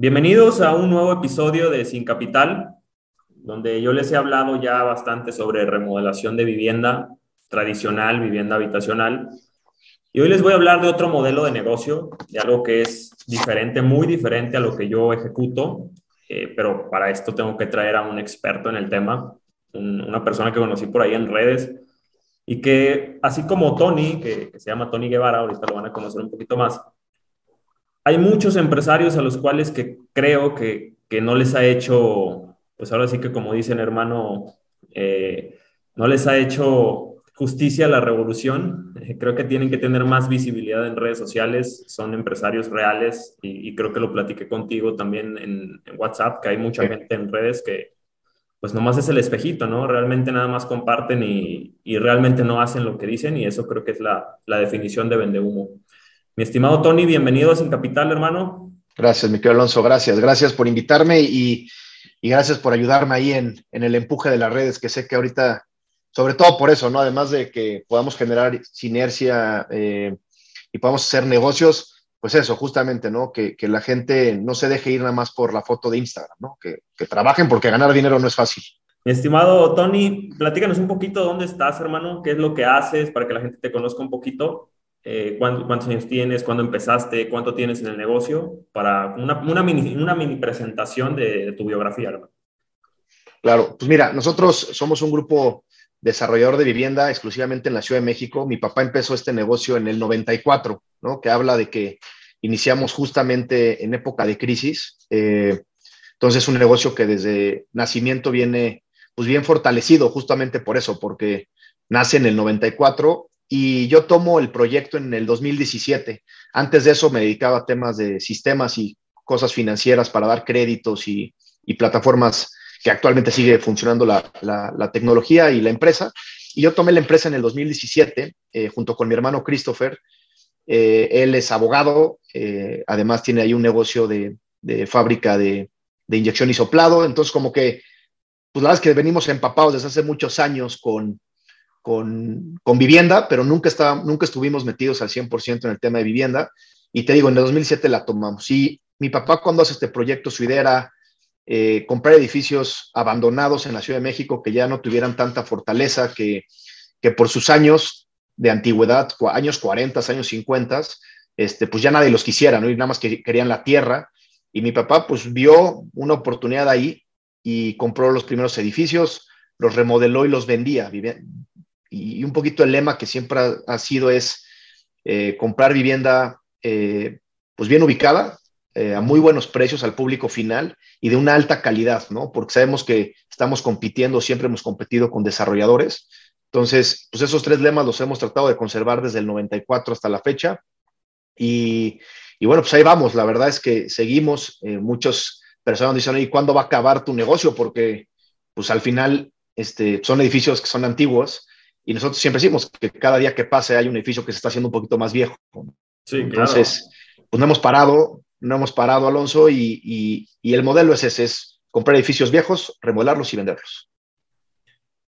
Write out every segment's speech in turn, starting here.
Bienvenidos a un nuevo episodio de Sin Capital, donde yo les he hablado ya bastante sobre remodelación de vivienda tradicional, vivienda habitacional. Y hoy les voy a hablar de otro modelo de negocio, de algo que es diferente, muy diferente a lo que yo ejecuto, eh, pero para esto tengo que traer a un experto en el tema, una persona que conocí por ahí en redes y que, así como Tony, que, que se llama Tony Guevara, ahorita lo van a conocer un poquito más, hay muchos empresarios a los cuales que creo que, que no les ha hecho, pues ahora sí que como dicen hermano, eh, no les ha hecho justicia a la revolución. creo que tienen que tener más visibilidad en redes sociales, son empresarios reales y, creo que lo platiqué contigo también en, WhatsApp, que hay mucha gente en redes que pues nomás es el espejito, ¿no? Realmente nada más comparten y, y realmente no hacen lo que dicen y eso creo que es la, la definición de vende humo. Mi estimado Tony, bienvenido a Sin Capital, hermano. Gracias, mi querido Alonso, gracias. Gracias por invitarme y, gracias por ayudarme ahí en, el empuje de las redes, que sé que ahorita, sobre todo por eso, ¿no? Además de que podamos generar sinergia eh, y podamos hacer negocios, pues eso, justamente, ¿no? Que, la gente no se deje ir nada más por la foto de Instagram, ¿no? Que, que trabajen porque ganar dinero no es fácil. Mi estimado Tony, platícanos un poquito dónde estás, hermano, qué es lo que haces para que la gente te conozca un poquito eh, ¿cuántos, años tienes, cuándo empezaste, cuánto tienes en el negocio, para una, una, mini, una mini presentación de, tu biografía. Claro, pues mira, nosotros somos un grupo desarrollador de vivienda exclusivamente en la Ciudad de México. Mi papá empezó este negocio en el 94, ¿no? Que habla de que iniciamos justamente en época de crisis. Eh, entonces, un negocio que desde nacimiento viene, pues bien fortalecido justamente por eso, porque nace en el 94 y yo tomo el proyecto en el 2017. Antes de eso me dedicaba a temas de sistemas y cosas financieras para dar créditos y, plataformas que actualmente sigue funcionando la, tecnología y la empresa. Y yo tomé la empresa en el 2017 eh, junto con mi hermano Christopher. Eh, él es abogado, eh, además tiene ahí un negocio de, fábrica de, de, inyección y soplado. Entonces, como que, pues la verdad es que venimos empapados desde hace muchos años con, con, vivienda, pero nunca, está, nunca estuvimos metidos al 100% en el tema de vivienda. Y te digo, en el 2007 la tomamos. Y mi papá cuando hace este proyecto, su idea era eh, comprar edificios abandonados en la Ciudad de México que ya no tuvieran tanta fortaleza, que, que por sus años de antigüedad, años 40, años 50, este, pues ya nadie los quisiera, ¿no? Y nada más que querían la tierra. Y mi papá pues vio una oportunidad ahí y compró los primeros edificios, los remodeló y los vendía y un poquito el lema que siempre ha, sido es eh, comprar vivienda eh, pues bien ubicada, eh, a muy buenos precios al público final y de una alta calidad, ¿no? Porque sabemos que estamos compitiendo, siempre hemos competido con desarrolladores. Entonces, pues esos tres lemas los hemos tratado de conservar desde el 94 hasta la fecha. Y, y bueno, pues ahí vamos. La verdad es que seguimos. muchos personas dicen, ¿y cuándo va a acabar tu negocio? Porque pues al final este, son edificios que son antiguos y nosotros siempre decimos que cada día que pase hay un edificio que se está haciendo un poquito más viejo. Sí, Entonces, pues no hemos parado, no hemos parado, Alonso, y, el modelo es ese, es comprar edificios viejos, remodelarlos y venderlos.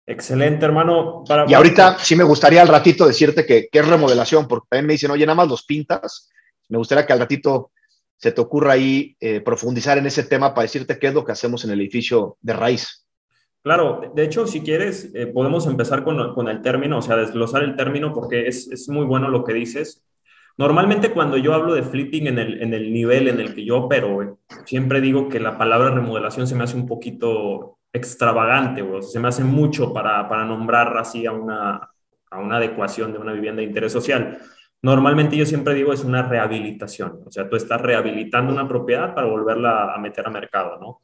Excelente, hermano. y ahorita sí me gustaría al ratito decirte que, es remodelación, porque también me dicen, oye, nada más los pintas. Me gustaría que al ratito se te ocurra ahí eh, profundizar en ese tema para decirte qué es lo que hacemos en el edificio de raíz. Claro, de hecho, si quieres, eh, podemos empezar con, el término, o sea, desglosar el término porque es, muy bueno lo que dices. Normalmente cuando yo hablo de flipping en el, en el nivel en el que yo opero, siempre digo que la palabra remodelación se me hace un poquito extravagante, o se me hace mucho para, para nombrar así a una, a una adecuación de una vivienda de interés social. Normalmente yo siempre digo es una rehabilitación, o sea, tú estás rehabilitando una propiedad para volverla a meter a mercado, ¿no?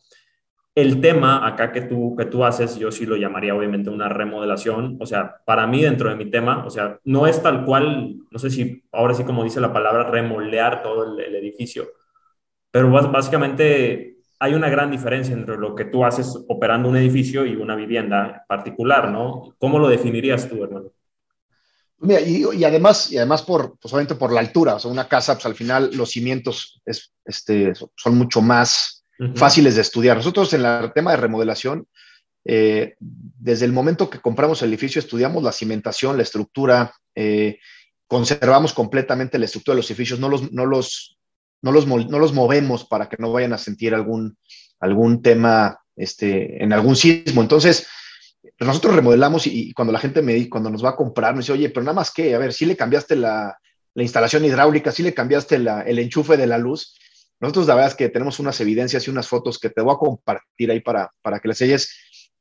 El tema acá que tú, que tú haces, yo sí lo llamaría obviamente una remodelación. O sea, para mí dentro de mi tema, o sea, no es tal cual, no sé si ahora sí como dice la palabra, remolear todo el, edificio, pero básicamente hay una gran diferencia entre lo que tú haces operando un edificio y una vivienda particular, ¿no? ¿Cómo lo definirías tú, hermano? Mira, y, además, y además por, pues por la altura, o sea, una casa, pues al final los cimientos es, este, son mucho más fáciles de estudiar. Nosotros en el tema de remodelación, eh, desde el momento que compramos el edificio, estudiamos la cimentación, la estructura, eh, conservamos completamente la estructura de los edificios, no los, no los no los, no los movemos para que no vayan a sentir algún, algún tema este, en algún sismo. Entonces, nosotros remodelamos y, cuando la gente me cuando nos va a comprar, me dice, oye, pero nada más que, a ver, si le cambiaste la instalación hidráulica, si le cambiaste el enchufe de la luz. Nosotros la verdad es que tenemos unas evidencias y unas fotos que te voy a compartir ahí para, para que les selles.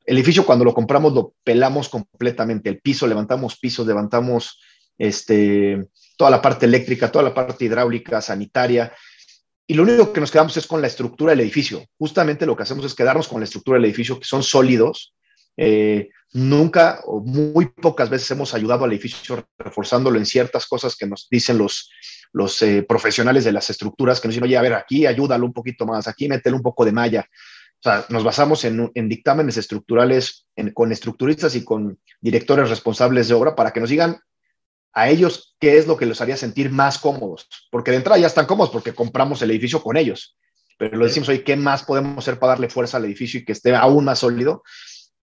El edificio cuando lo compramos lo pelamos completamente, el piso, levantamos pisos, levantamos este, toda la parte eléctrica, toda la parte hidráulica, sanitaria, y lo único que nos quedamos es con la estructura del edificio. Justamente lo que hacemos es quedarnos con la estructura del edificio, que son sólidos. Eh, nunca o muy pocas veces hemos ayudado al edificio reforzándolo en ciertas cosas que nos dicen los, los eh, profesionales de las estructuras, que nos dicen, oye, a ver, aquí ayúdalo un poquito más, aquí métele un poco de malla. O sea, nos basamos en, en dictámenes estructurales con estructuristas y con directores responsables de obra para que nos digan a ellos qué es lo que los haría sentir más cómodos, porque de entrada ya están cómodos porque compramos el edificio con ellos, pero lo decimos hoy, ¿qué más podemos hacer para darle fuerza al edificio y que esté aún más sólido?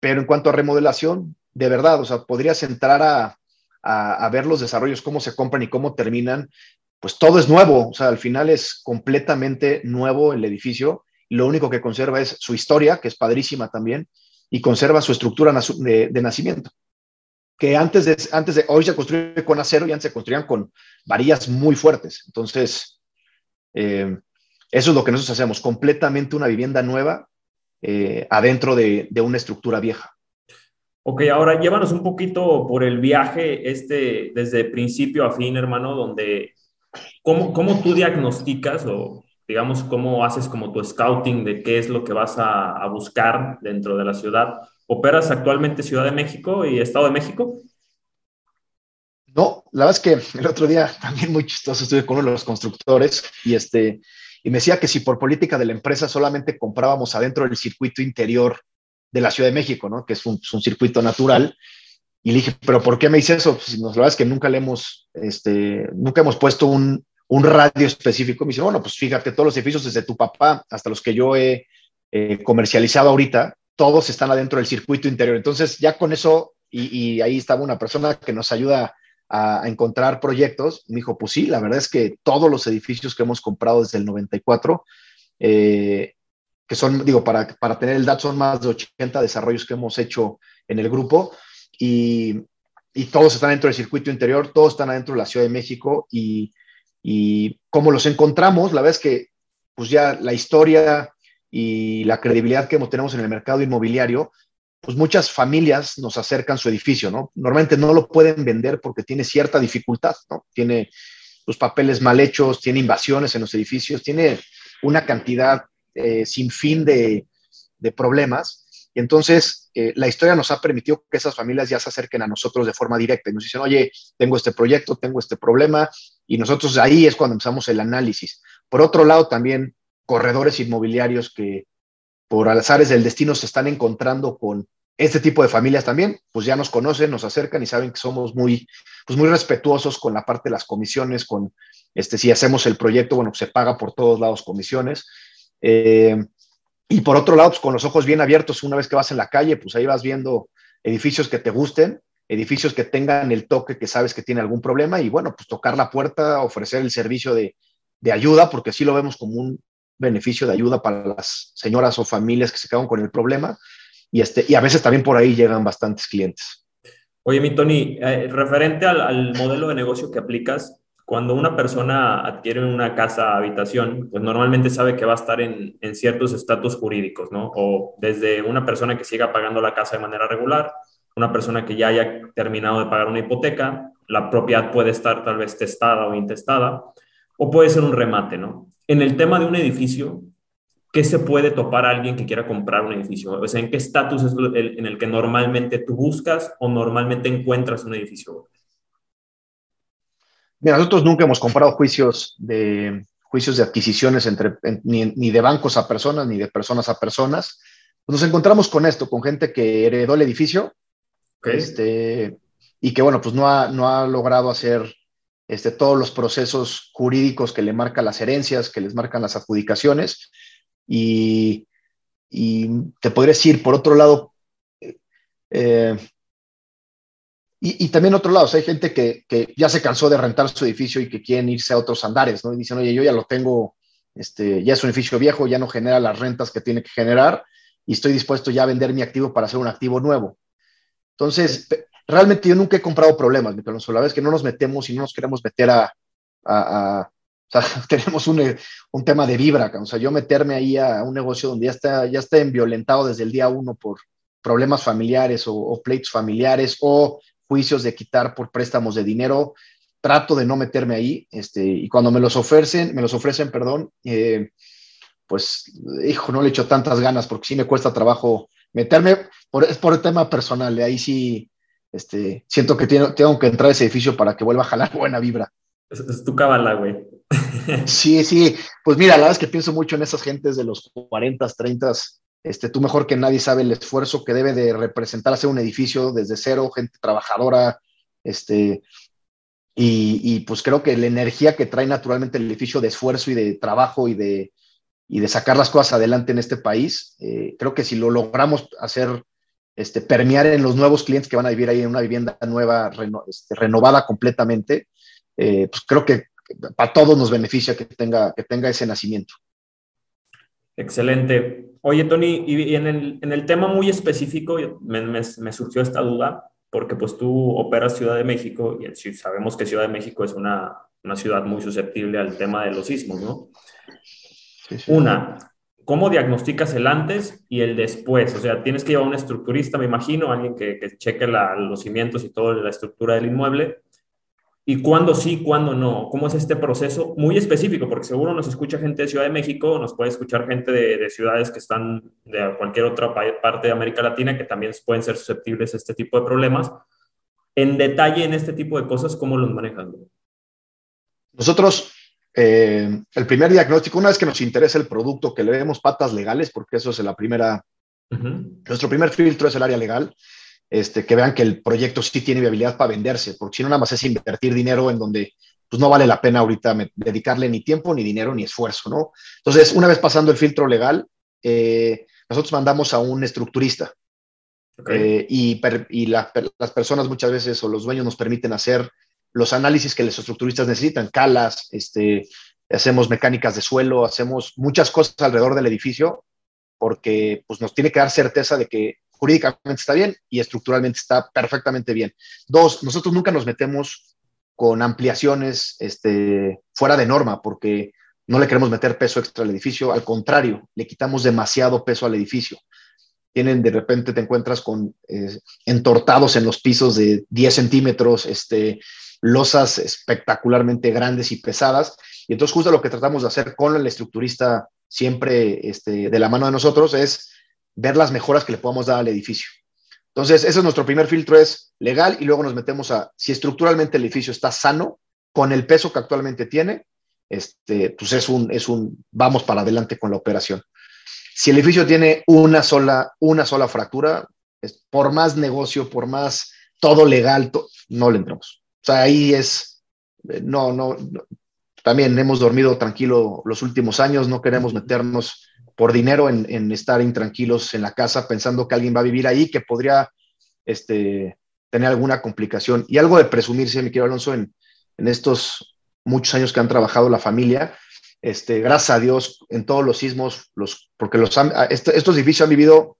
Pero en cuanto a remodelación, de verdad, o sea, podrías entrar a, a, ver los desarrollos, cómo se compran y cómo terminan, pues todo es nuevo, o sea, al final es completamente nuevo el edificio, lo único que conserva es su historia, que es padrísima también, y conserva su estructura de nacimiento que antes de, antes de, hoy se construye con acero y antes se construían con varillas muy fuertes. Entonces, eh, eso es lo que nosotros hacemos, completamente una vivienda nueva eh, adentro de, de, una estructura vieja. Ok, ahora llévanos un poquito por el viaje este, desde principio a fin, hermano, donde, ¿cómo, cómo tú diagnosticas o digamos cómo haces como tu scouting de qué es lo que vas a, a buscar dentro de la ciudad? ¿Operas actualmente Ciudad de México y Estado de México? No, la verdad es que el otro día también muy chistoso estuve con uno de los constructores y este y me decía que si por política de la empresa solamente comprábamos adentro del circuito interior de la Ciudad de México, ¿no? Que es un, circuito natural. Y le dije, pero ¿por qué me dice eso? Pues la verdad es que nunca le hemos, este, nunca hemos puesto un, un radio específico. Me dice, bueno, pues fíjate, todos los edificios desde tu papá hasta los que yo he eh, comercializado ahorita, todos están adentro del circuito interior. Entonces, ya con eso, y, ahí estaba una persona que nos ayuda a, encontrar proyectos, me dijo, pues sí, la verdad es que todos los edificios que hemos comprado desde el 94, eh, que son, digo, para, para tener el dato, son más de 80 desarrollos que hemos hecho en el grupo, y, y todos están dentro del circuito interior, todos están adentro de la Ciudad de México, y, y como los encontramos, la verdad es que, pues ya la historia y la credibilidad que tenemos en el mercado inmobiliario, pues muchas familias nos acercan su edificio, ¿no? Normalmente no lo pueden vender porque tiene cierta dificultad, ¿no? Tiene los papeles mal hechos, tiene invasiones en los edificios, tiene una cantidad eh, sin fin de, problemas. Y entonces, eh, la historia nos ha permitido que esas familias ya se acerquen a nosotros de forma directa y nos dicen, oye, tengo este proyecto, tengo este problema, y nosotros ahí es cuando empezamos el análisis. Por otro lado, también corredores inmobiliarios que por azares del destino se están encontrando con este tipo de familias también, pues ya nos conocen, nos acercan y saben que somos muy, pues muy respetuosos con la parte de las comisiones, con, este, si hacemos el proyecto, bueno, se paga por todos lados comisiones. Eh, y por otro lado, pues con los ojos bien abiertos, una vez que vas en la calle, pues ahí vas viendo edificios que te gusten, edificios que tengan el toque que sabes que tiene algún problema y bueno, pues tocar la puerta, ofrecer el servicio de, de ayuda, porque sí lo vemos como un, beneficio de ayuda para las señoras o familias que se quedan con el problema y, este, y a veces también por ahí llegan bastantes clientes. Oye, mi Tony, eh, referente al, modelo de negocio que aplicas, cuando una persona adquiere una casa habitación, pues normalmente sabe que va a estar en, en ciertos estatus jurídicos, ¿no? O desde una persona que siga pagando la casa de manera regular, una persona que ya haya terminado de pagar una hipoteca, la propiedad puede estar tal vez testada o intestada, o puede ser un remate, ¿no? En el tema de un edificio, ¿qué se puede topar a alguien que quiera comprar un edificio? O sea, ¿en qué estatus es el, en el que normalmente tú buscas o normalmente encuentras un edificio? Mira, nosotros nunca hemos comprado juicios de, juicios de adquisiciones entre, ni, de bancos a personas ni de personas a personas. Nos encontramos con esto, con gente que heredó el edificio este, y que, bueno, pues no ha, no ha logrado hacer este, todos los procesos jurídicos que le marcan las herencias, que les marcan las adjudicaciones. Y, te podría decir, por otro lado, eh, y, también otro lado, hay gente que, ya se cansó de rentar su edificio y que quieren irse a otros andares, ¿no? Y dicen, oye, yo ya lo tengo este, ya es un edificio viejo, ya no genera las rentas que tiene que generar y estoy dispuesto ya a vender mi activo para hacer un activo nuevo. Entonces, realmente yo nunca he comprado problemas, mi Alonso. La es que no nos metemos y no nos queremos meter a, tenemos un, un, tema de vibra, o sea, yo meterme ahí a un negocio donde ya está, ya está violentado desde el día uno por problemas familiares o, pleitos familiares o juicios de quitar por préstamos de dinero, trato de no meterme ahí, este, y cuando me los ofrecen, me los ofrecen, perdón, eh, pues, hijo, no le echo tantas ganas porque sí me cuesta trabajo meterme, por, es por el tema personal, ahí sí, este, siento que tengo, tengo que entrar a ese edificio para que vuelva a jalar buena vibra. Es, tu cabala, güey. sí, sí, pues mira, la verdad es que pienso mucho en esas gentes de los 40, 30, este, tú mejor que nadie sabe el esfuerzo que debe de representar hacer un edificio desde cero, gente trabajadora, este, y, pues creo que la energía que trae naturalmente el edificio de esfuerzo y de trabajo y de, y de sacar las cosas adelante en este país, eh, creo que si lo logramos hacer, este, permear en los nuevos clientes que van a vivir ahí en una vivienda nueva, este, renovada completamente, eh, pues creo que para todos nos beneficia que tenga, que tenga ese nacimiento. Excelente. Oye, Tony, y en el, en el tema muy específico, me, me, me surgió esta duda porque pues tú operas Ciudad de México y sabemos que Ciudad de México es una, una ciudad muy susceptible al tema de los sismos, ¿no? Una, ¿cómo diagnosticas el antes y el después? O sea, tienes que llevar a un estructurista, me imagino, alguien que, que cheque los cimientos y toda la estructura del inmueble, y cuándo sí, cuándo no. ¿Cómo es este proceso muy específico? Porque seguro nos escucha gente de Ciudad de México, nos puede escuchar gente de, ciudades que están de cualquier otra parte de América Latina que también pueden ser susceptibles a este tipo de problemas. En detalle, en este tipo de cosas, ¿cómo los manejan? Nosotros, eh, el primer diagnóstico, una vez que nos interesa el producto, que le demos patas legales, porque eso es la primera, nuestro primer filtro es el área legal este, que vean que el proyecto sí tiene viabilidad para venderse, porque si no, nada más es invertir dinero en donde pues no vale la pena ahorita dedicarle ni tiempo, ni dinero, ni esfuerzo, ¿no? Entonces, una vez pasando el filtro legal, eh, nosotros mandamos a un estructurista. Eh, y, y las personas muchas veces o los dueños nos permiten hacer los análisis que los estructuristas necesitan, calas, este, hacemos mecánicas de suelo, hacemos muchas cosas alrededor del edificio, porque pues, nos tiene que dar certeza de que jurídicamente está bien y estructuralmente está perfectamente bien. Dos, nosotros nunca nos metemos con ampliaciones este, fuera de norma porque no le queremos meter peso extra al edificio, al contrario, le quitamos demasiado peso al edificio. Tienen, de repente te encuentras con eh, entortados en los pisos de 10 centímetros, este, losas espectacularmente grandes y pesadas. Y entonces justo lo que tratamos de hacer con el estructurista siempre este, de la mano de nosotros es ver las mejoras que le podamos dar al edificio. Entonces, ese es nuestro primer filtro, es legal y luego nos metemos a si estructuralmente el edificio está sano con el peso que actualmente tiene, este, pues es un, es un, vamos para adelante con la operación. Si el edificio tiene una sola, una sola fractura, es, por más negocio, por más todo legal, no le entramos. Sea, ahí es, eh, no, no, también hemos dormido tranquilo los últimos años, no queremos meternos por dinero en, estar intranquilos en la casa pensando que alguien va a vivir ahí que podría este, tener alguna complicación. Y algo de presumirse, mi querido Alonso, en, estos muchos años que han trabajado la familia, este, gracias a Dios, en todos los sismos, los, porque los este, estos edificios han vivido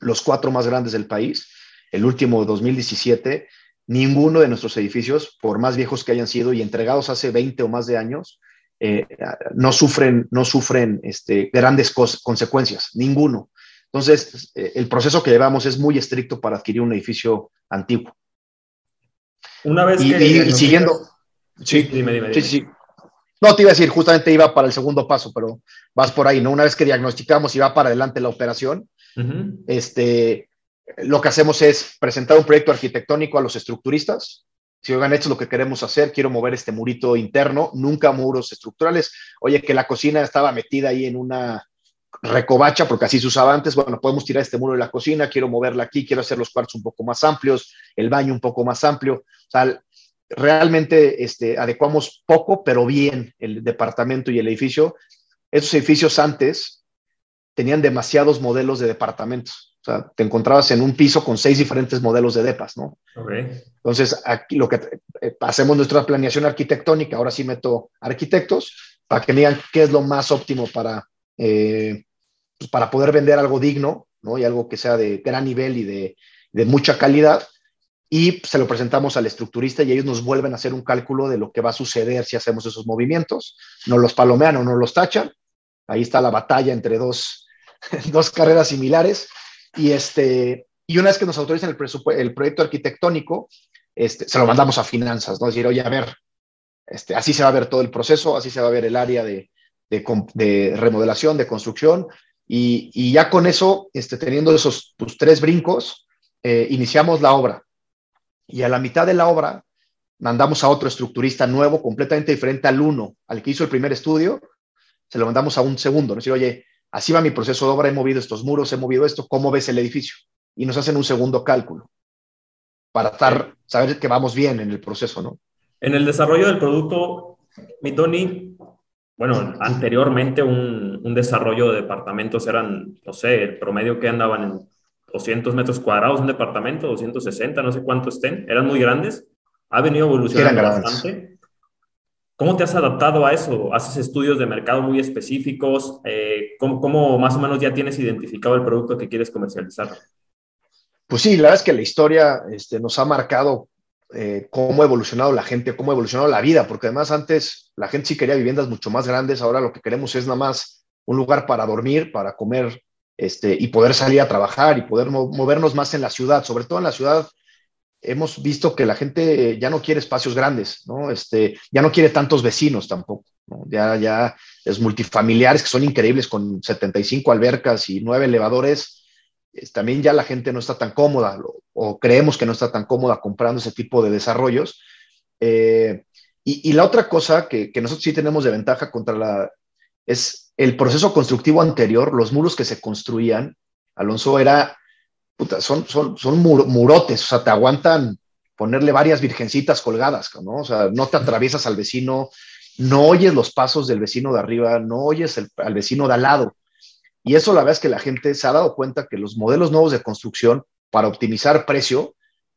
los cuatro más grandes del país, el último 2017, ninguno de nuestros edificios, por más viejos que hayan sido y entregados hace 20 o más de años, eh, no sufren, no sufren este, grandes consecuencias, ninguno. Entonces, eh, el proceso que llevamos es muy estricto para adquirir un edificio antiguo. Una vez y, que... Y, siguiendo... Sí, dime, dime, sí, sí. No, te iba a decir, justamente iba para el segundo paso, pero vas por ahí, ¿no? Una vez que diagnosticamos y va para adelante la operación, este, lo que hacemos es presentar un proyecto arquitectónico a los estructuristas, si oigan, esto es lo que queremos hacer, quiero mover este murito interno, nunca muros estructurales. Oye, que la cocina estaba metida ahí en una recovacha, porque así se usaba antes, bueno, podemos tirar este muro de la cocina, quiero moverla aquí, quiero hacer los cuartos un poco más amplios, el baño un poco más amplio. O sea, realmente este, adecuamos poco, pero bien el departamento y el edificio. Esos edificios antes tenían demasiados modelos de departamentos. O sea, te encontrabas en un piso con seis diferentes modelos de depas, ¿no? Entonces, aquí lo que eh, hacemos nuestra planeación arquitectónica, ahora sí meto arquitectos, para que me digan qué es lo más óptimo para, eh, pues, para poder vender algo digno, ¿no? Y algo que sea de gran nivel y de, de mucha calidad. Y se lo presentamos al estructurista y ellos nos vuelven a hacer un cálculo de lo que va a suceder si hacemos esos movimientos. No los palomean o no los tachan. Ahí está la batalla entre dos, dos carreras similares. Y, este, y una vez que nos autorizan el, el proyecto arquitectónico, este, se lo mandamos a finanzas, ¿no? Decir, oye, a ver, este, así se va a ver todo el proceso, así se va a ver el área de, de, remodelación, de construcción, y, y, ya con eso, este, teniendo esos pues, tres brincos, eh, iniciamos la obra. Y a la mitad de la obra, mandamos a otro estructurista nuevo, completamente diferente al uno, al que hizo el primer estudio, se lo mandamos a un segundo, ¿no? decir, oye, así va mi proceso de obra, he movido estos muros, he movido esto, ¿cómo ves el edificio? Y nos hacen un segundo cálculo para estar, saber que vamos bien en el proceso, ¿no? En el desarrollo del producto, mi Tony, bueno, anteriormente un, un, desarrollo de departamentos eran, no sé, el promedio que andaban en 200 metros cuadrados, un departamento, 260, no sé cuánto estén, eran muy grandes, ha venido evolucionando bastante. ¿Cómo te has adaptado a eso? ¿Haces estudios de mercado muy específicos? Eh, ¿cómo, ¿cómo, más o menos ya tienes identificado el producto que quieres comercializar? Pues sí, la verdad es que la historia este, nos ha marcado eh, cómo ha evolucionado la gente, cómo ha evolucionado la vida, porque además antes la gente sí quería viviendas mucho más grandes, ahora lo que queremos es nada más un lugar para dormir, para comer este, y poder salir a trabajar y poder movernos más en la ciudad, sobre todo en la ciudad. Hemos visto que la gente ya no quiere espacios grandes, ¿no? Este, ya no quiere tantos vecinos tampoco, Ya, ya es multifamiliares que son increíbles con 75 albercas y 9 elevadores, también ya la gente no está tan cómoda o creemos que no está tan cómoda comprando ese tipo de desarrollos. Eh, y, la otra cosa que, nosotros sí tenemos de ventaja contra la es el proceso constructivo anterior, los muros que se construían, Alonso, era, son, son, son murotes, o sea, te aguantan ponerle varias virgencitas colgadas, ¿no? O sea, no te atraviesas al vecino, no oyes los pasos del vecino de arriba, no oyes al vecino de al lado. Y eso la verdad es que la gente se ha dado cuenta que los modelos nuevos de construcción, para optimizar precio,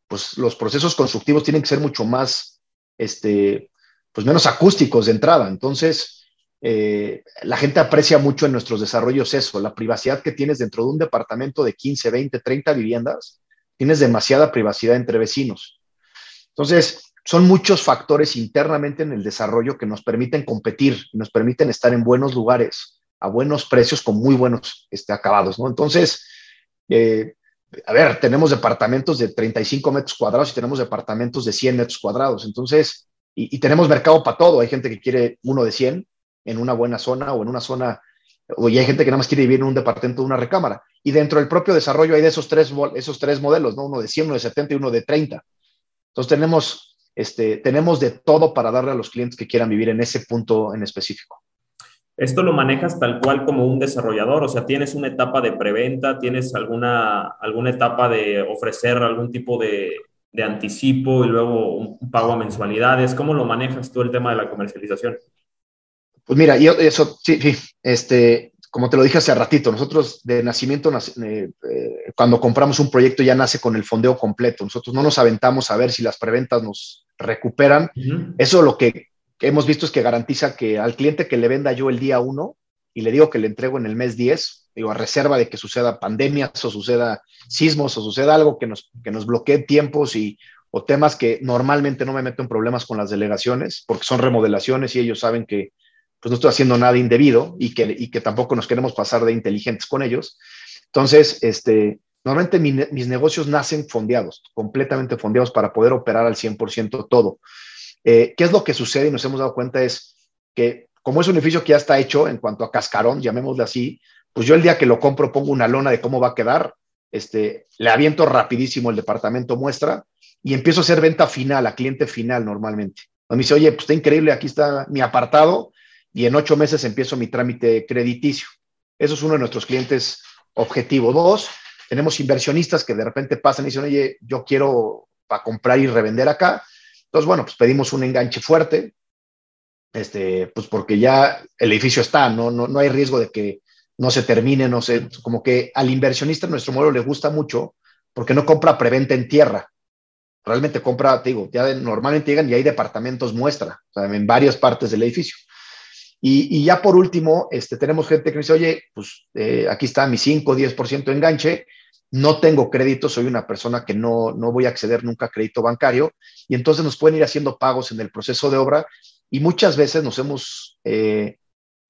pues los procesos constructivos tienen que ser mucho más, este, pues menos acústicos de entrada. Entonces, eh, la gente aprecia mucho en nuestros desarrollos eso, la privacidad que tienes dentro de un departamento de 15, 20, 30 viviendas, tienes demasiada privacidad entre vecinos. Entonces, son muchos factores internamente en el desarrollo que nos permiten competir, nos permiten estar en buenos lugares a buenos precios con muy buenos este, acabados. Entonces, eh, a ver, tenemos departamentos de 35 metros cuadrados y tenemos departamentos de 100 metros cuadrados, entonces, y, tenemos mercado para todo. Hay gente que quiere uno de 100 en una buena zona o en una zona, o hay gente que nada más quiere vivir en un departamento de una recámara. Y dentro del propio desarrollo hay de esos tres, esos tres modelos, ¿no? Uno de 100, uno de 70 y uno de 30. Entonces, tenemos, este, tenemos de todo para darle a los clientes que quieran vivir en ese punto en específico. Esto lo manejas tal cual como un desarrollador, o sea, tienes una etapa de preventa, tienes alguna, alguna etapa de ofrecer algún tipo de, de anticipo y luego un pago a mensualidades. ¿Cómo lo manejas tú el tema de la comercialización? Pues mira, yo eso, sí, sí, este, como te lo dije hace ratito, nosotros de nacimiento, eh, eh, cuando compramos un proyecto ya nace con el fondeo completo. Nosotros no nos aventamos a ver si las preventas nos recuperan. Eso lo que que hemos visto es que garantiza que al cliente que le venda yo el día uno y le digo que le entrego en el mes 10, digo, a reserva de que suceda pandemias o suceda sismos o suceda algo que nos, que nos bloquee tiempos y, o temas que normalmente no me meto en problemas con las delegaciones porque son remodelaciones y ellos saben que pues no estoy haciendo nada indebido y que, y que tampoco nos queremos pasar de inteligentes con ellos. Entonces, este, normalmente mis negocios nacen fondeados, completamente fondeados para poder operar al 100% todo. Eh, ¿Qué es lo que sucede y nos hemos dado cuenta? Es que como es un edificio que ya está hecho en cuanto a cascarón, llamémosle así, pues yo el día que lo compro pongo una lona de cómo va a quedar, este, le aviento rapidísimo el departamento muestra y empiezo a hacer venta final, a cliente final normalmente. Me dice, oye, pues está increíble, aquí está mi apartado y en ocho meses empiezo mi trámite crediticio. Eso es uno de nuestros clientes objetivo. Dos, tenemos inversionistas que de repente pasan y dicen, oye, yo quiero para comprar y revender acá. Entonces, bueno, pues pedimos un enganche fuerte, este, pues porque ya el edificio está, ¿no? No, no hay riesgo de que no se termine, no sé, como que al inversionista en nuestro modelo le gusta mucho porque no compra preventa en tierra. Realmente compra, te digo, ya normalmente llegan y hay departamentos muestra, o sea, en varias partes del edificio. Y, ya por último, este, tenemos gente que dice, oye, pues eh, aquí está mi 5, 10% de enganche, no tengo crédito, soy una persona que no, no voy a acceder nunca a crédito bancario, y entonces nos pueden ir haciendo pagos en el proceso de obra, y muchas veces nos hemos, eh,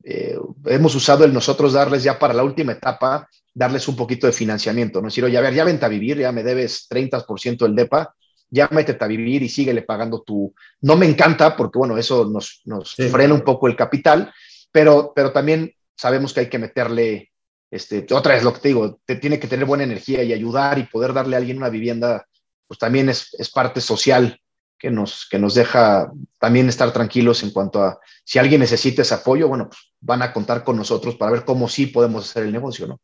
eh, hemos usado el nosotros darles ya para la última etapa, darles un poquito de financiamiento, ¿no? Es decir, oye, a ver, ya vente a vivir, ya me debes 30% del DEPA, ya métete a vivir y síguele pagando tu... No me encanta porque, bueno, eso nos, nos frena un poco el capital, pero, pero también sabemos que hay que meterle, este, otra vez lo que te digo, te tiene que tener buena energía y ayudar y poder darle a alguien una vivienda, pues también es, es parte social que nos, que nos deja también estar tranquilos en cuanto a si alguien necesita ese apoyo, bueno, pues van a contar con nosotros para ver cómo sí podemos hacer el negocio, ¿no?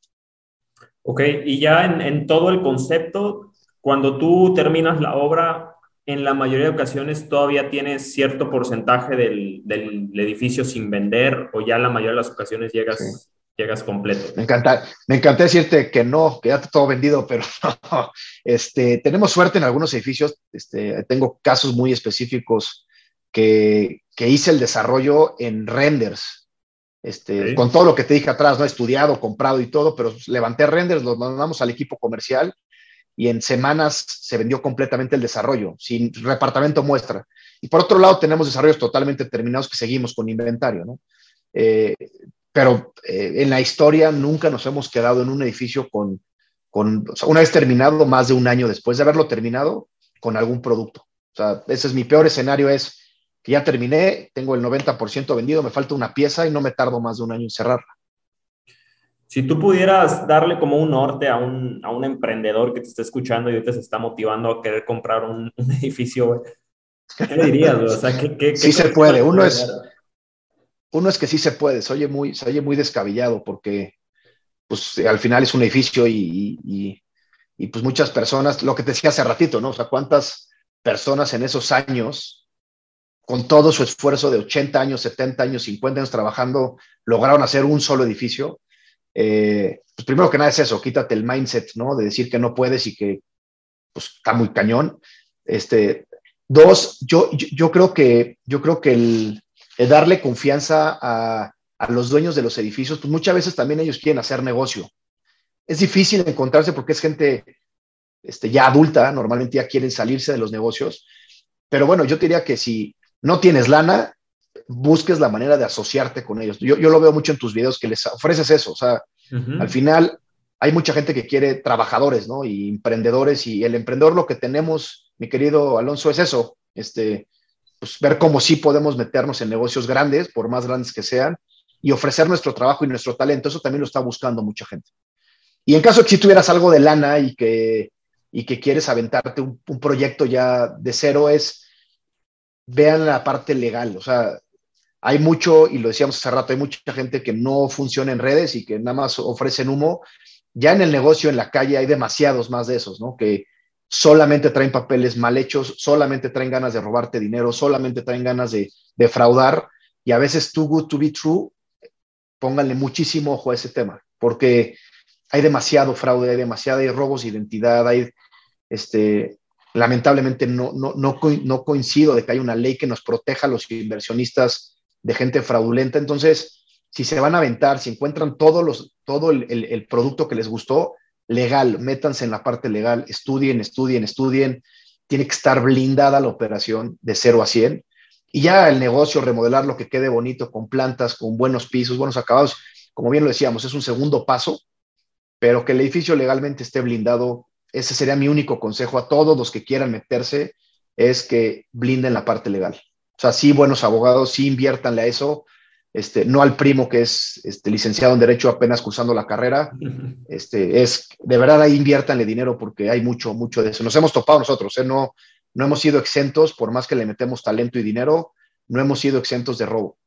Ok, y ya en, en todo el concepto, cuando tú terminas la obra, en la mayoría de ocasiones todavía tienes cierto porcentaje del, del edificio sin vender o ya en la mayoría de las ocasiones llegas, llegas completo. Me encanta, me encanta decirte que no, que ya está todo vendido, pero no. Este, tenemos suerte en algunos edificios. Este, tengo casos muy específicos que, que hice el desarrollo en renders. Este, Con todo lo que te dije atrás, no he estudiado, comprado y todo, pero levanté renders, los mandamos al equipo comercial y en semanas se vendió completamente el desarrollo, sin departamento muestra. Y por otro lado, tenemos desarrollos totalmente terminados que seguimos con inventario, ¿no? Eh, pero eh, en la historia nunca nos hemos quedado en un edificio con, con una vez terminado, más de un año después de haberlo terminado, con algún producto. O sea, ese es mi peor escenario, es que ya terminé, tengo el 90% vendido, me falta una pieza y no me tardo más de un año en cerrarla. Si tú pudieras darle como un norte a un, a un emprendedor que te está escuchando y te se está motivando a querer comprar un, edificio, ¿qué le dirías? O sea, ¿qué, sí se puede. Uno es, uno es que sí se puede. Se oye muy, se oye muy descabellado porque pues, al final es un edificio y, y, y, pues muchas personas, lo que te decía hace ratito, ¿no? O sea, cuántas personas en esos años, con todo su esfuerzo de 80 años, 70 años, 50 años trabajando, lograron hacer un solo edificio eh, pues primero que nada es eso, quítate el mindset, ¿no? De decir que no puedes y que pues, está muy cañón. Este, dos, yo, yo, creo que, yo creo que el, darle confianza a, a, los dueños de los edificios, pues muchas veces también ellos quieren hacer negocio. Es difícil encontrarse porque es gente este, ya adulta, normalmente ya quieren salirse de los negocios, pero bueno, yo diría que si no tienes lana, busques la manera de asociarte con ellos. Yo, lo veo mucho en tus videos que les ofreces eso, o sea, al final hay mucha gente que quiere trabajadores, ¿no? Y emprendedores y el emprendedor lo que tenemos, mi querido Alonso, es eso, este, pues ver cómo sí podemos meternos en negocios grandes, por más grandes que sean, y ofrecer nuestro trabajo y nuestro talento. Eso también lo está buscando mucha gente. Y en caso de que si tuvieras algo de lana y que, y que quieres aventarte un, un proyecto ya de cero, es vean la parte legal. O sea, hay mucho, y lo decíamos hace rato, hay mucha gente que no funciona en redes y que nada más ofrecen humo. Ya en el negocio, en la calle, hay demasiados más de esos, ¿no? Que solamente traen papeles mal hechos, solamente traen ganas de robarte dinero, solamente traen ganas de defraudar. Y a veces, too good to be true, pónganle muchísimo ojo a ese tema, porque hay demasiado fraude, hay demasiada hay robos de identidad, hay, este, lamentablemente no, no, no, no coincido de que haya una ley que nos proteja a los inversionistas de gente fraudulenta. Entonces, si se van a aventar, si encuentran todos los, todo el, producto que les gustó, legal, métanse en la parte legal, estudien, estudien, estudien. Tiene que estar blindada la operación de 0 a 100. Y ya el negocio, remodelar lo que quede bonito, con plantas, con buenos pisos, buenos acabados, como bien lo decíamos, es un segundo paso, pero que el edificio legalmente esté blindado, ese sería mi único consejo a todos los que quieran meterse, es que blinden la parte legal. O sea, sí, buenos abogados, sí inviértanle a eso, este, no al primo que es este, licenciado en Derecho apenas cursando la carrera. Este, es, de verdad ahí inviértanle dinero porque hay mucho, mucho de eso. Nos hemos topado nosotros, ¿eh? no, no hemos sido exentos, por más que le metemos talento y dinero, no hemos sido exentos de robo.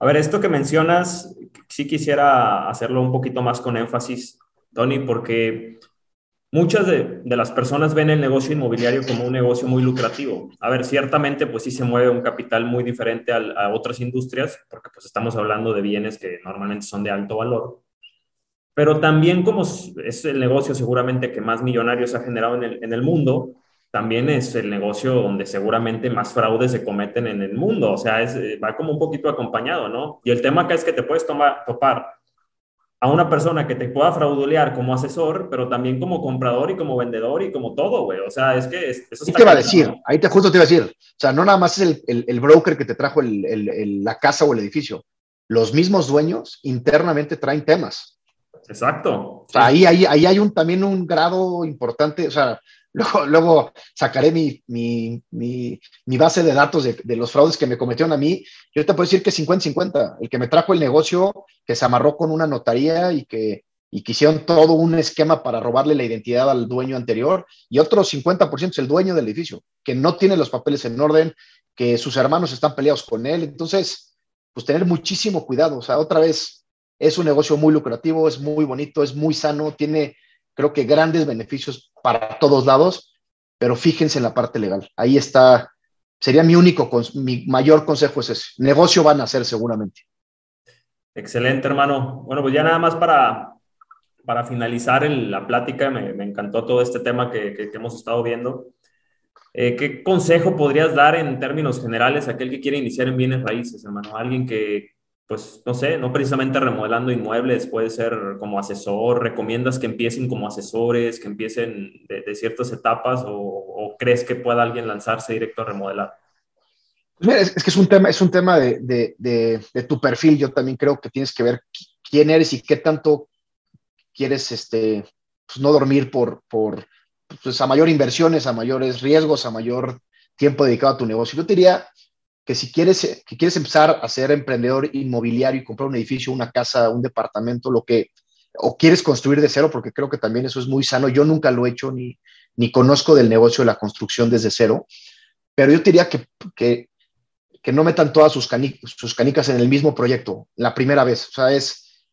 A ver, esto que mencionas, sí quisiera hacerlo un poquito más con énfasis, Tony, porque Muchas de, las personas ven el negocio inmobiliario como un negocio muy lucrativo. A ver, ciertamente, pues sí se mueve un capital muy diferente a, otras industrias, porque pues estamos hablando de bienes que normalmente son de alto valor. Pero también como es el negocio seguramente que más millonarios ha generado en el, mundo, también es el negocio donde seguramente más fraudes se cometen en el mundo, o sea, es, va como un poquito acompañado, ¿no? Y el tema acá es que te puedes tomar, topar a una persona que te pueda fraudulear como asesor, pero también como comprador y como vendedor y como todo, güey. O sea, es que eso te va a decir, ahí te justo te iba a decir. O sea, no nada más es el, el, broker que te trajo el, la casa o el edificio. Los mismos dueños internamente traen temas. Exacto. O sea, ahí, ahí, ahí hay un, también un grado importante. O sea, Luego, sacaré mi, base de datos de, de, los fraudes que me cometieron a mí. Yo te puedo decir que 50-50. El que me trajo el negocio, que se amarró con una notaría y que, y que hicieron todo un esquema para robarle la identidad al dueño anterior. Y otro 50% es el dueño del edificio, que no tiene los papeles en orden, que sus hermanos están peleados con él. Entonces, pues tener muchísimo cuidado. O sea, otra vez, es un negocio muy lucrativo, es muy bonito, es muy sano, tiene creo que grandes beneficios para todos lados, pero fíjense en la parte legal. Ahí está, sería mi único, mi mayor consejo es ese. Negocio van a hacer seguramente. Excelente, hermano. Bueno, pues ya nada más para, para finalizar la plática, me, encantó todo este tema que, hemos estado viendo. Eh, ¿Qué consejo podrías dar en términos generales a aquel que quiere iniciar en bienes raíces, hermano? Alguien que, pues no sé, no precisamente remodelando inmuebles, puede ser como asesor, recomiendas que empiecen como asesores, que empiecen de, ciertas etapas o, crees que pueda alguien lanzarse directo a remodelar? Pues mira, es, que es un tema, es un tema de, de, tu perfil. Yo también creo que tienes que ver quién eres y qué tanto quieres este, pues, no dormir por, por pues, a mayor inversiones, a mayores riesgos, a mayor tiempo dedicado a tu negocio. Yo te diría, que si quieres, que quieres empezar a ser emprendedor inmobiliario y comprar un edificio, una casa, un departamento, lo que, o quieres construir de cero, porque creo que también eso es muy sano. Yo nunca lo he hecho ni, ni conozco del negocio de la construcción desde cero, pero yo diría que, que, que no metan todas sus, sus canicas en el mismo proyecto la primera vez. O sea, es,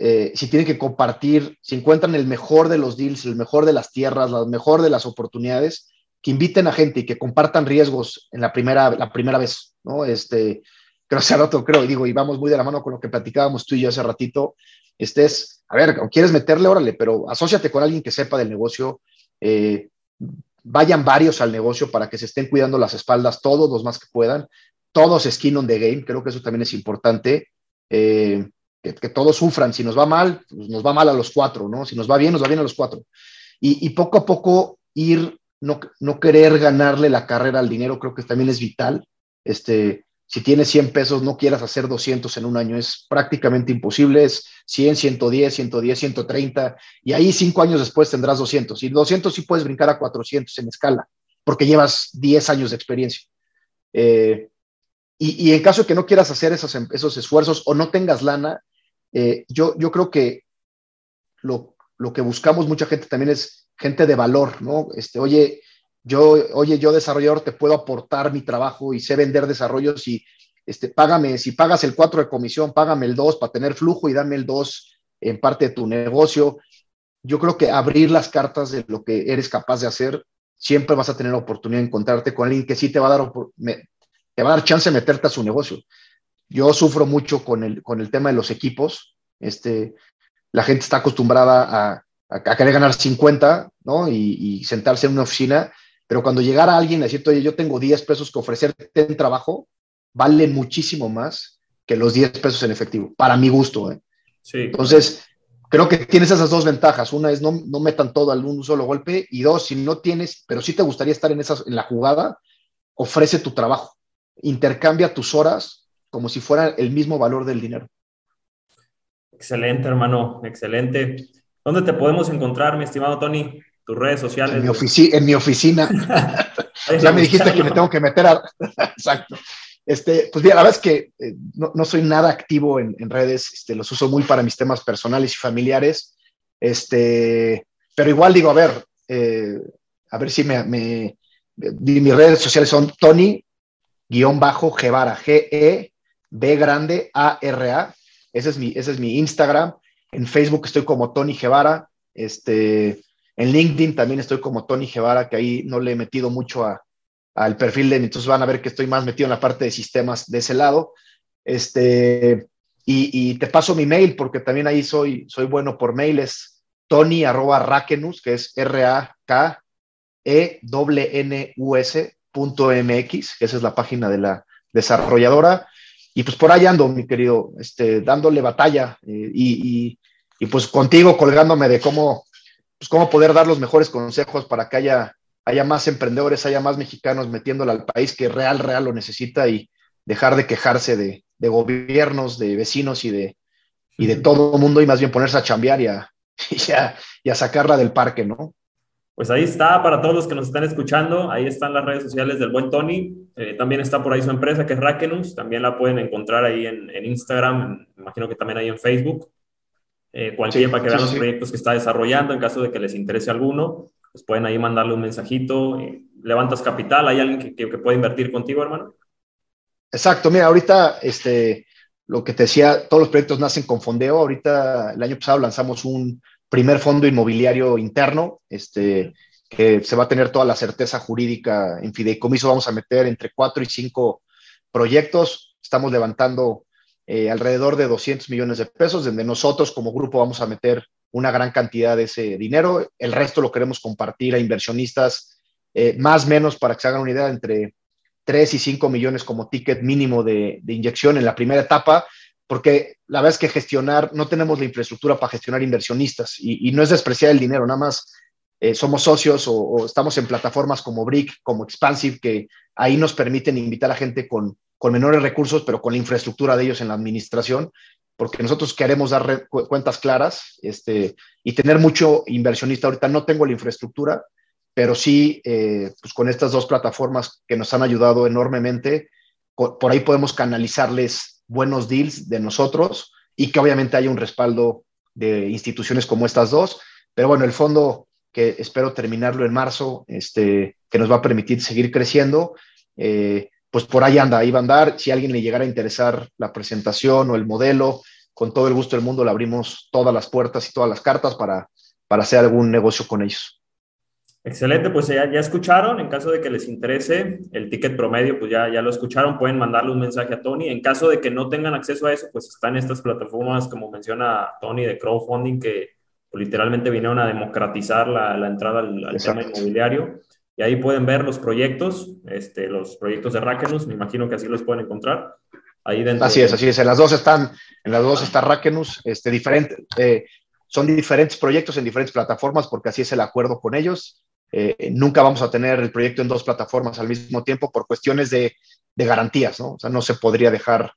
eh, si tienen que compartir, si encuentran el mejor de los deals, el mejor de las tierras, lo mejor de las oportunidades, que inviten a gente y que compartan riesgos en la primera, la primera vez, ¿no? Este, creo hace rato, creo, digo, y vamos muy de la mano con lo que platicábamos tú y yo hace ratito, estés, a ver, quieres meterle, órale, pero asóciate con alguien que sepa del negocio, eh, vayan varios al negocio para que se estén cuidando las espaldas, todos los más que puedan, todos skin on the game, creo que eso también es importante, eh, que, todos sufran, si nos va mal, pues nos va mal a los cuatro, ¿no? Si nos va bien, nos va bien a los cuatro. Y, y poco a poco ir no, querer ganarle la carrera al dinero creo que también es vital. Este, si tienes 100 pesos, no quieras hacer 200 en un año, es prácticamente imposible, es 100, 110, 110, 130, y ahí cinco años después tendrás 200. Y 200 sí puedes brincar a 400 en escala, porque llevas 10 años de experiencia. Eh, y, en caso de que no quieras hacer esos, esos esfuerzos o no tengas lana, eh, yo, yo creo que lo, lo que buscamos mucha gente también es gente de valor, ¿no? Este, oye, yo, oye, yo desarrollador te puedo aportar mi trabajo y sé vender desarrollos y este, págame, si pagas el 4 de comisión, págame el 2 para tener flujo y dame el 2 en parte de tu negocio. Yo creo que abrir las cartas de lo que eres capaz de hacer, siempre vas a tener oportunidad de encontrarte con alguien que sí te va a dar, te va a dar chance de meterte a su negocio. Yo sufro mucho con el, con el tema de los equipos. Este, la gente está acostumbrada a, a, querer ganar 50, ¿no? Y, sentarse en una oficina, pero cuando llegara alguien a decirte, oye, yo tengo 10 pesos que ofrecerte en trabajo, valen muchísimo más que los 10 pesos en efectivo, para mi gusto, ¿eh? Sí. Entonces, creo que tienes esas dos ventajas. Una es no, no metan todo al un solo golpe y dos, si no tienes, pero sí te gustaría estar en, esas, en la jugada, ofrece tu trabajo, intercambia tus horas como si fuera el mismo valor del dinero. Excelente, hermano, excelente. ¿Dónde te podemos encontrar, mi estimado Tony? Tus redes sociales. En mi, en mi oficina. ya me dijiste que me tengo que meter a... Exacto. Este, pues bien, la verdad es que eh, no, soy nada activo en, redes, este, los uso muy para mis temas personales y familiares, este, pero igual digo, a ver, eh, a ver si me, me, mis redes sociales son Tony guion bajo Guevara, G-E, B grande, A-R-A, ese es mi, ese es mi Instagram, en Facebook estoy como Tony Guevara. Este, en LinkedIn también estoy como Tony Guevara, que ahí no le he metido mucho al perfil de, entonces van a ver que estoy más metido en la parte de sistemas de ese lado. Este, y, te paso mi mail porque también ahí soy, soy bueno por mail, es tony arroba rakenus, que es R-A-K e-n-u-s.mx, que esa es la página de la desarrolladora. Y pues por ahí ando, mi querido, este, dándole batalla eh, y, y, pues contigo colgándome de cómo, pues cómo poder dar los mejores consejos para que haya, haya más emprendedores, haya más mexicanos metiéndole al país que real, real lo necesita y dejar de quejarse de, de gobiernos, de vecinos y de, y de todo el mundo y más bien ponerse a chambear y a, y a, sacarla del parque, ¿no? Pues ahí está, para todos los que nos están escuchando, ahí están las redes sociales del buen Tony. Eh, también está por ahí su empresa que es Rakenus, también la pueden encontrar ahí en, Instagram, imagino que también ahí en Facebook. Eh, cualquier para que vean los proyectos que está desarrollando, en caso de que les interese alguno, pues pueden ahí mandarle un mensajito. Eh, levantas capital, ¿hay alguien que, que, que pueda invertir contigo, hermano? Exacto, mira, ahorita este, lo que te decía, todos los proyectos nacen con fondeo. Ahorita el año pasado lanzamos un primer fondo inmobiliario interno, este, que se va a tener toda la certeza jurídica en fideicomiso. Vamos a meter entre cuatro y cinco proyectos. Estamos levantando eh, alrededor de 200 millones de pesos, donde nosotros como grupo vamos a meter una gran cantidad de ese dinero. El resto lo queremos compartir a inversionistas, eh, más o menos, para que se hagan una idea, entre 3 y 5 millones como ticket mínimo de, inyección en la primera etapa, porque la verdad es que gestionar, no tenemos la infraestructura para gestionar inversionistas y, no es despreciar el dinero, nada más eh, somos socios o, estamos en plataformas como Brick, como Expansive, que ahí nos permiten invitar a gente con, con menores recursos, pero con la infraestructura de ellos en la administración, porque nosotros queremos dar cuentas claras este, y tener mucho inversionista. Ahorita no tengo la infraestructura, pero sí, eh, pues con estas dos plataformas que nos han ayudado enormemente, por ahí podemos canalizarles buenos deals de nosotros y que obviamente haya un respaldo de instituciones como estas dos. Pero bueno, el fondo que espero terminarlo en marzo, este, que nos va a permitir seguir creciendo, eh, pues por ahí anda, ahí va a andar. Si a alguien le llegara a interesar la presentación o el modelo, con todo el gusto del mundo le abrimos todas las puertas y todas las cartas para, para hacer algún negocio con ellos. Excelente, pues ya, ya, escucharon, en caso de que les interese el ticket promedio, pues ya, ya lo escucharon, pueden mandarle un mensaje a Tony. En caso de que no tengan acceso a eso, pues están estas plataformas, como menciona Tony, de crowdfunding, que literalmente vinieron a democratizar la, la entrada al, tema inmobiliario. Y ahí pueden ver los proyectos, este, los proyectos de Rakenus, me imagino que así los pueden encontrar. Ahí dentro. Así es, así es. En las dos están, en las dos está Rakenus, este, diferente, eh, son diferentes proyectos en diferentes plataformas porque así es el acuerdo con ellos. Eh, nunca vamos a tener el proyecto en dos plataformas al mismo tiempo por cuestiones de, garantías, ¿no? O sea, no se podría dejar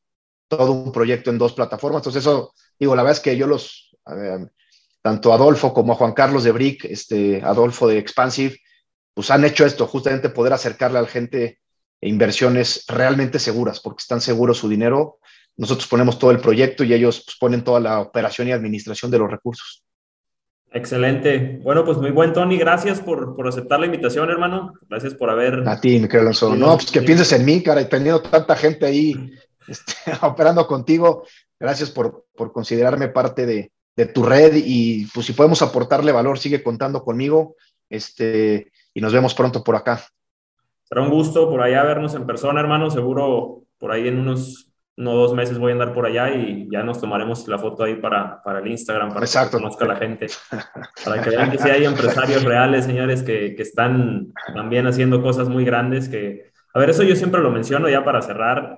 todo un proyecto en dos plataformas. Entonces, eso, digo, la verdad es que yo los, tanto Adolfo como a Juan Carlos de Brick, este, Adolfo de Expansive, pues han hecho esto, justamente poder acercarle a la gente inversiones realmente seguras, porque están seguros su dinero. Nosotros ponemos todo el proyecto y ellos pues, ponen toda la operación y administración de los recursos. Excelente. Bueno, pues muy buen Tony, gracias por, por, aceptar la invitación, hermano. Gracias por haber. A ti, mi querido Alonso. No, pues que pienses en mí, cara, y teniendo tanta gente ahí este, operando contigo. Gracias por, por considerarme parte de, de, tu red y pues si podemos aportarle valor, sigue contando conmigo. Este, y nos vemos pronto por acá. Será un gusto por allá vernos en persona, hermano. Seguro por ahí en unos no dos meses voy a andar por allá y ya nos tomaremos la foto ahí para, para el Instagram, para que conozca la gente, para que vean que sí hay empresarios reales, señores, que, que, están también haciendo cosas muy grandes que, a ver, eso yo siempre lo menciono ya para cerrar,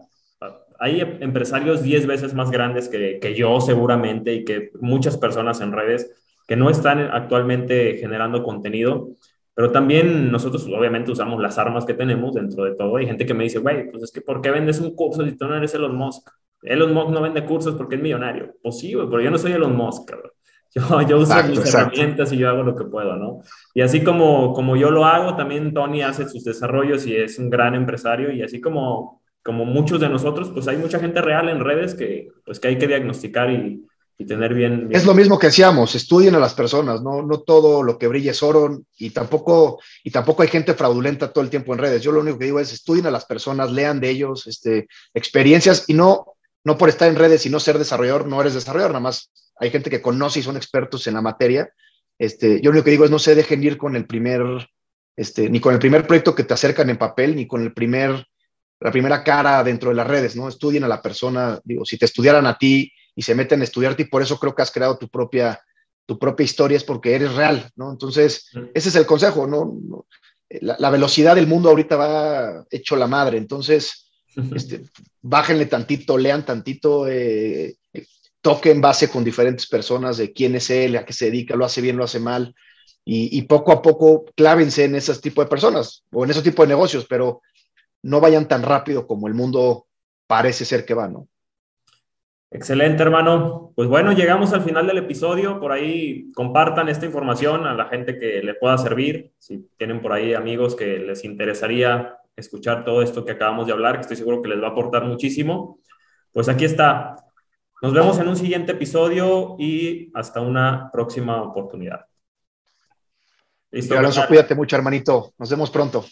hay empresarios 10 veces más grandes que, que yo seguramente y que muchas personas en redes que no están actualmente generando contenido pero también nosotros obviamente usamos las armas que tenemos dentro de todo. Hay gente que me dice, güey, pues es que ¿por qué vendes un curso si tú no eres Elon Musk? Elon Musk no vende cursos porque es millonario. Pues sí, güey, pero yo no soy Elon Musk, cabrón. Yo, yo uso mis herramientas y yo hago lo que puedo, ¿no? Y así como, como yo lo hago, también Tony hace sus desarrollos y es un gran empresario y así como, como muchos de nosotros, pues hay mucha gente real en redes que, pues que hay que diagnosticar y, y tener bien, Es lo mismo que decíamos, estudien a las personas, no, no todo lo que brille es oro y tampoco, y tampoco hay gente fraudulenta todo el tiempo en redes. Yo lo único que digo es estudien a las personas, lean de ellos este, experiencias y no, no por estar en redes y no ser desarrollador, no eres desarrollador, nada más hay gente que conoce y son expertos en la materia. Este, yo lo único que digo es no se dejen ir con el primer, este, ni con el primer proyecto que te acercan en papel, ni con el primer, la primera cara dentro de las redes, ¿no? Estudien a la persona, digo, si te estudiaran a ti y se meten a estudiarte y por eso creo que has creado tu propia, tu propia historia, es porque eres real, ¿no? Entonces, ese es el consejo, ¿no? la, velocidad del mundo ahorita va hecho la madre, entonces, este, bájenle tantito, lean tantito, eh, toquen base con diferentes personas de quién es él, a qué se dedica, lo hace bien, lo hace mal, y, poco a poco clávense en ese tipo de personas o en ese tipo de negocios, pero no vayan tan rápido como el mundo parece ser que va, ¿no? Excelente, hermano. Pues bueno, llegamos al final del episodio. Por ahí compartan esta información a la gente que le pueda servir. Si tienen por ahí amigos que les interesaría escuchar todo esto que acabamos de hablar, que estoy seguro que les va a aportar muchísimo, pues aquí está. Nos vemos en un siguiente episodio y hasta una próxima oportunidad. Listo. Alonso, cuídate mucho, hermanito. Nos vemos pronto.